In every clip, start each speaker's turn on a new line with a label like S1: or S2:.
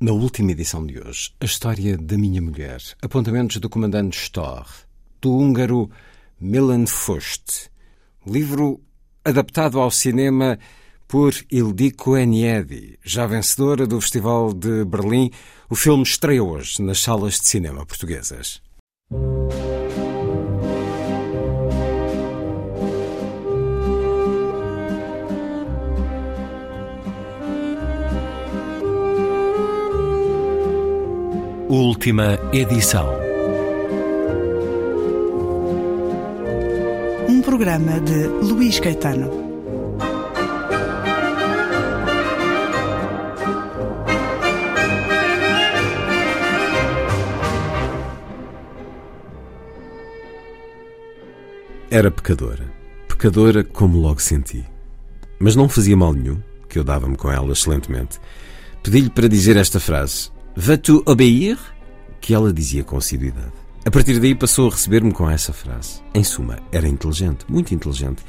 S1: Na última edição de hoje, a história da minha mulher, apontamentos do comandante Storr, do húngaro Milan Fust, livro adaptado ao cinema por Ildiko Eniedi, já vencedora do Festival de Berlim. O filme estreia hoje nas salas de cinema portuguesas.
S2: Última edição.
S3: Um programa de Luís Caetano.
S1: Era pecadora. Pecadora como logo senti. Mas não fazia mal nenhum, que eu dava-me com ela excelentemente. Pedi-lhe para dizer esta frase: Vas-tu obéir? Que ela dizia com assiduidade. A partir daí passou a receber-me com essa frase. Em suma, era inteligente, muito inteligente,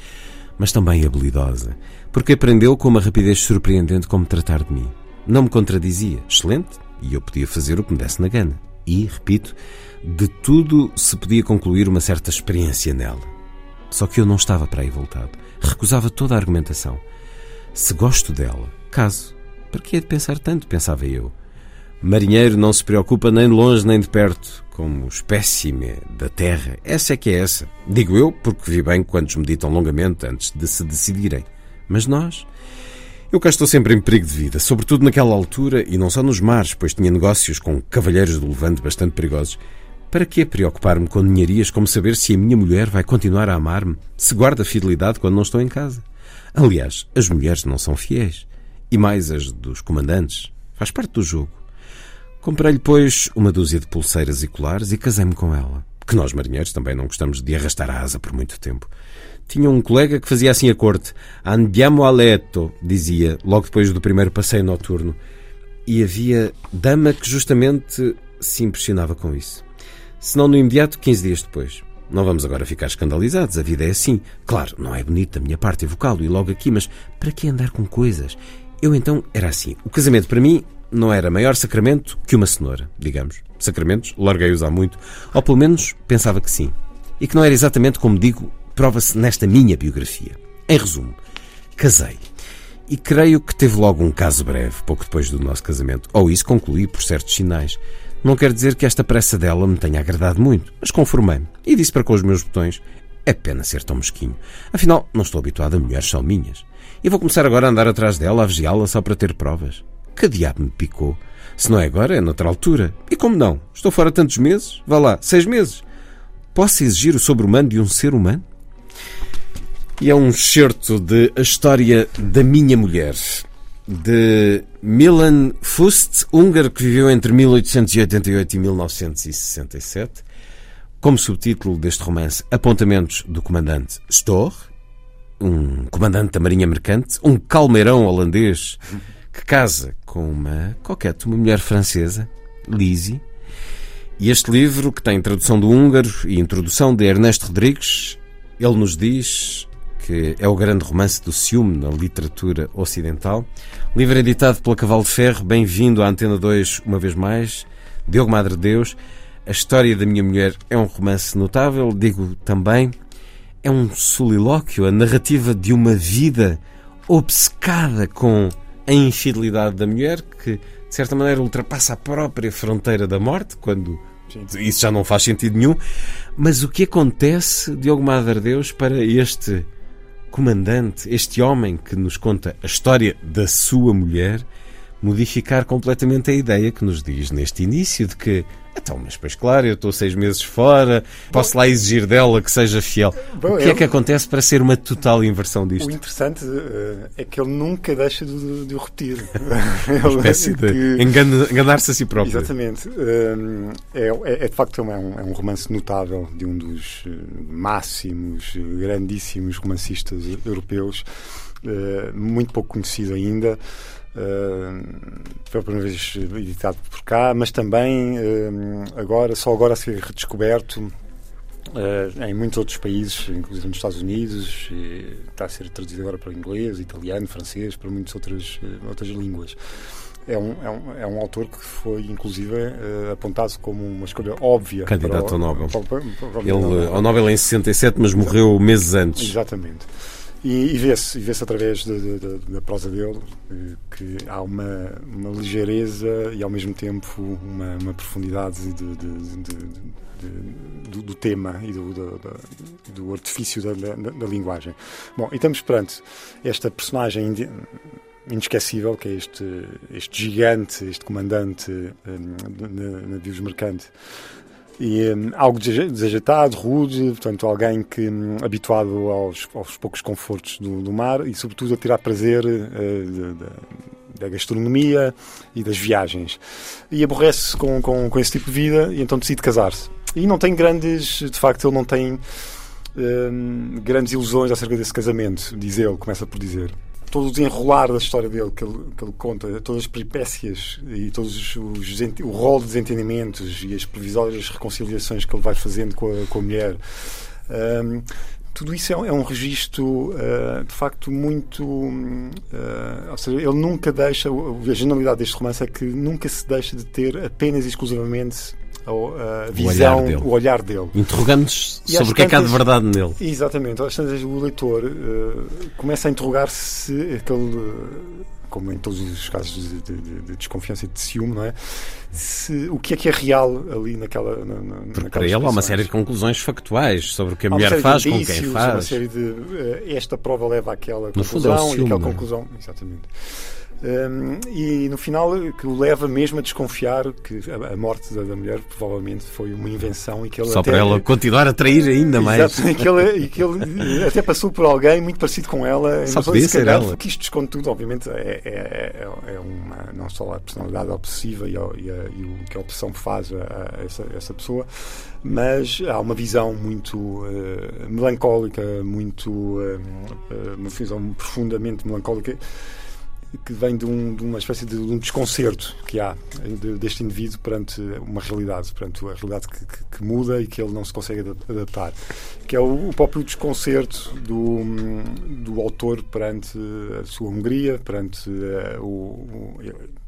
S1: mas também habilidosa, porque aprendeu com uma rapidez surpreendente como tratar de mim. Não me contradizia, excelente, e eu podia fazer o que me desse na gana. E, repito, de tudo se podia concluir uma certa experiência nela. Só que eu não estava para aí voltado. Recusava toda a argumentação. Se gosto dela, caso. Para que é de pensar tanto? Pensava eu. Marinheiro não se preocupa nem de longe nem de perto, como espécime da terra. Essa é que é essa. Digo eu, porque vi bem quantos meditam longamente antes de se decidirem. Mas nós. Eu cá estou sempre em perigo de vida, sobretudo naquela altura e não só nos mares, pois tinha negócios com cavalheiros do Levante bastante perigosos. Para que preocupar-me com ninharias como saber se a minha mulher vai continuar a amar-me, se guarda fidelidade quando não estou em casa? Aliás, as mulheres não são fiéis. E mais as dos comandantes. Faz parte do jogo. Comprei-lhe, pois, uma dúzia de pulseiras e colares e casei-me com ela. Que nós, marinheiros, também não gostamos de arrastar a asa por muito tempo. Tinha um colega que fazia assim a corte. Andiamo a letto, dizia, logo depois do primeiro passeio noturno. E havia dama que justamente se impressionava com isso. Se não no imediato, 15 dias depois. Não vamos agora ficar escandalizados, a vida é assim. Claro, não é bonito da minha parte evocá-lo e logo aqui, mas para que andar com coisas? Eu então era assim. O casamento para mim não era maior sacramento que uma cenoura, digamos. Sacramentos, larguei-os há muito, ou pelo menos pensava que sim. E que não era exatamente como digo, prova-se nesta minha biografia. Em resumo, casei. E creio que teve logo um caso breve, pouco depois do nosso casamento. Ou isso concluí por certos sinais. Não quer dizer que esta pressa dela me tenha agradado muito, mas conformei-me e disse para com os meus botões: é pena ser tão mesquinho. Afinal, não estou habituado a mulheres só minhas. E vou começar agora a andar atrás dela, a vigiá-la só para ter provas. Que diabo me picou? Se não é agora, é noutra altura. E como não? Estou fora tantos meses? Vá lá, seis meses. Posso exigir o sobre-humano de um ser humano? E é um excerto de A História da Minha Mulher, de Milan Fust, húngaro que viveu entre 1888 e 1967. Como subtítulo deste romance, Apontamentos do Comandante Storr, um comandante da Marinha Mercante, um calmeirão holandês que casa com uma coquete, uma mulher francesa, Lizzie. E este livro, que tem tradução do húngaro e introdução de Ernesto Rodrigues, ele nos diz que é o grande romance do ciúme na literatura ocidental. Livro editado pela Cavalo de Ferro, bem-vindo à Antena 2 uma vez mais. Diogo Madre Deus. A história da minha mulher é um romance notável, digo também. É um solilóquio, a narrativa de uma vida obcecada com a infidelidade da mulher, que de certa maneira ultrapassa a própria fronteira da morte, quando isso já não faz sentido nenhum. Mas o que acontece, Diogo Madre Deus, para este comandante, este homem que nos conta a história da sua mulher, modificar completamente a ideia que nos diz neste início de que então, mas pois claro, eu estou seis meses fora, posso lá exigir dela que seja fiel. Bom, o que é que acontece para ser uma total inversão disto?
S4: O interessante uh, é que ele nunca deixa de, de o repetir.
S1: uma espécie de que... enganar-se a si próprio.
S4: Exatamente. Uh, é, é, é, de facto é um, é um romance notável de um dos eh, máximos, grandíssimos romancistas europeus, muito pouco conhecido ainda. Uh, pela primeira vez editado por cá, mas também uh, agora, só agora a ser redescoberto uh, em muitos outros países, inclusive nos Estados Unidos, está a ser traduzido agora para inglês, italiano, francês, para muitas outras, outras línguas. é um, é um, é um autor que foi, inclusive, uh, apontado como uma escolha óbvia.
S1: Candidato
S4: para
S1: ao Nobel.
S4: Para, para, para,
S1: Ele, ao Nobel em 67, mas morreu meses antes.
S4: Exatamente. E, e vê-se vê através de, de, de, da prosa dele que há uma, uma ligeireza e, ao mesmo tempo, uma, uma profundidade do, do, tema e do, do, do artifício da, da, da, linguagem. Bom, e estamos perante esta personagem inesquecível, que é este, este gigante, este comandante um, de navios mercante, e um, algo desajeitado, rude, portanto, alguém que um, habituado aos, aos, poucos confortos do, do, mar e, sobretudo, a tirar prazer uh, da gastronomia e das viagens. E aborrece com, com, com, esse tipo de vida e então decide casar-se. E não tem grandes, de facto, ele não tem um, grandes ilusões acerca desse casamento, diz ele, começa por dizer todo o desenrolar da história dele que ele, que ele conta, todas as peripécias e todos os, os, o rol de desentendimentos e as previsórias reconciliações que ele vai fazendo com a, com a mulher. Um, tudo isso é, é um registro uh, de facto muito. Uh, ou seja, ele nunca deixa. A genialidade deste romance é que nunca se deixa de ter apenas e exclusivamente a visão, o olhar dele. O olhar dele.
S1: Interrogando-nos sobre o que é que há de verdade nele.
S4: Exatamente. Às tantas, o leitor uh, começa a interrogar-se se aquele. Como em todos os casos de, de, de, desconfiança e de ciúme, não é? Se, o que é que é real ali naquela. Na, na,
S1: Porque para ele há uma série de conclusões factuais sobre o que a mulher faz, com quem faz.
S4: Uma série de. Uh, esta prova leva àquela conclusão fundo é ciúme, e aquela é? conclusão. Exatamente. Um, e no final que o leva mesmo a desconfiar que a, a morte da, da, mulher provavelmente foi uma invenção e que ele
S1: só
S4: até,
S1: para ela continuar a trair ainda mais.
S4: exato, e que ele, e que ele até passou por alguém muito parecido com ela.
S1: Só podia ser ela.
S4: que isto esconde tudo obviamente é, é, é, é, uma não só a personalidade obsessiva e, a, e, a, e o que a opção faz a, a essa, essa, pessoa mas há uma visão muito uh, melancólica muito uh, uma visão profundamente melancólica que vem de, um, de, uma espécie de um desconcerto que há de, deste indivíduo perante uma realidade, perante a realidade que, que, que, muda e que ele não se consegue adaptar. Que é o, o próprio desconcerto do, do autor perante a sua Hungria, perante uh, o, o,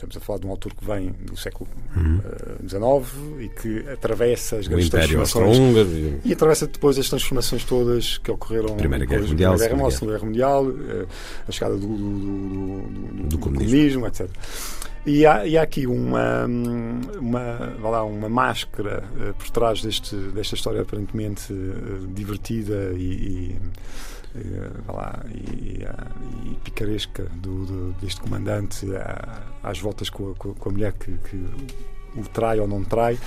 S4: Estamos a falar de um autor que vem do século XIX uhum. uh, e que atravessa as grandes transformações.
S1: E...
S4: e atravessa depois as transformações todas que ocorreram
S1: Primeira
S4: Guerra
S1: Mundial,
S4: Primeira Guerra, Segunda Guerra Mundial, uh, a chegada do, do, do do, comunismo. comunismo. etc. E há, e há, aqui uma, uma, lá, uma máscara uh, por trás deste, desta história aparentemente uh, divertida e, e, uh, lá, e, e, picaresca do, do, deste comandante às voltas com a, com a mulher que, que o trai ou não trai,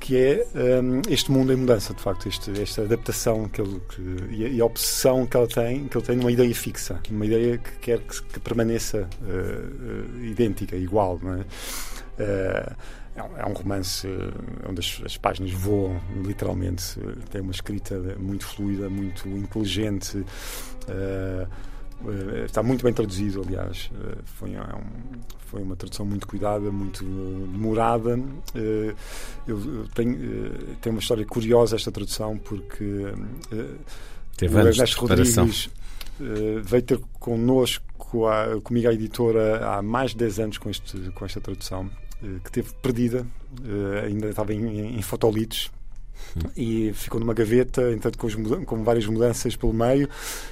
S4: que é um, este mundo em mudança, de facto, este, esta adaptação que ele, que, e, a, e, a, obsessão que ele tem, que ele tem numa ideia fixa, uma ideia que quer que, que permaneça uh, uh, idêntica, igual, não é? Uh, é um romance onde as, as, páginas voam, literalmente. Tem uma escrita muito fluida, muito inteligente. Uh, eh, está muito bem traduzido, aliás. Eh, foi, é um, foi uma tradução muito cuidada, muito demorada. Eh, eu tenho, tem uma história curiosa esta tradução, porque
S1: Teve o Ernesto Rodrigues
S4: veio ter connosco, a, comigo à editora, há mais de 10 anos com, este, com esta tradução, que teve perdida, ainda estava em, em fotolitos e ficou numa gaveta, entanto com, com, várias mudanças pelo meio.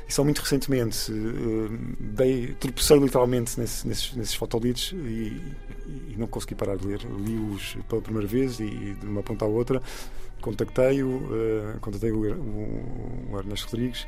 S4: E só muito recentemente uh, dei, tropecei literalmente nesse, nesses, nesses fotolitos e, e, não consegui parar de ler. Li-os pela primeira vez e, e, de uma ponta à outra contactei-o, uh, contactei o, o, o Ernesto Rodrigues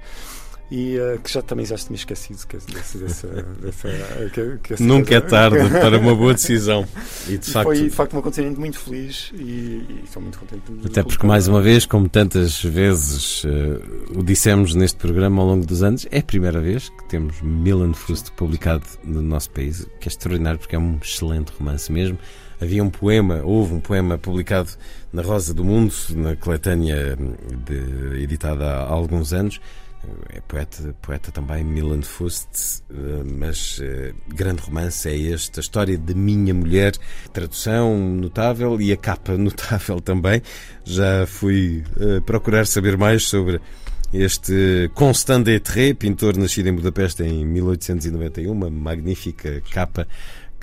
S4: e uh, que já também já tinha esquecido que, dessa, dessa, dessa
S1: que, que Nunca é tarde para uma boa decisão.
S4: E de facto, foi de facto um acontecimento muito feliz e, e estou muito contente.
S1: Até porque, mais uma vez, como tantas vezes uh, o dissemos neste programa ao longo dos anos, é a primeira vez que temos Milan Fust publicado no nosso país, que é extraordinário porque é um excelente romance mesmo. Havia um poema, houve um poema publicado na Rosa do Mundo, na coletânea de, editada há alguns anos, é poeta, poeta também, Milan Fust, eh, mas uh, grande romance é este, a história de Minha Mulher, tradução notável e a capa notável também. Já fui uh, procurar saber mais sobre este Constant Etré, pintor nascido em Budapeste em 1891, uma magnífica capa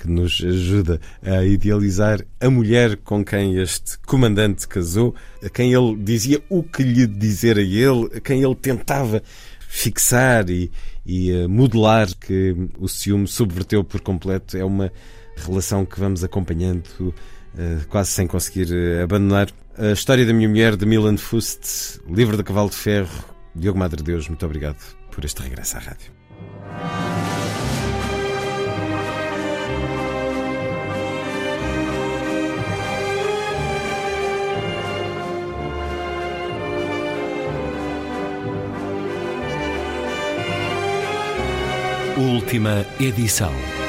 S1: que nos ajuda a idealizar a mulher com quem este comandante casou, a quem ele dizia o que lhe dizer a ele, a quem ele tentava fixar e, e uh, modelar que o ciúme subverteu por completo. É uma relação que vamos acompanhando uh, quase sem conseguir uh, abandonar. A história da minha mulher, de Milan Fust, livro de Cavalo de Ferro. Diogo Madre Deus, muito obrigado por este regresso à rádio.
S2: Última edição.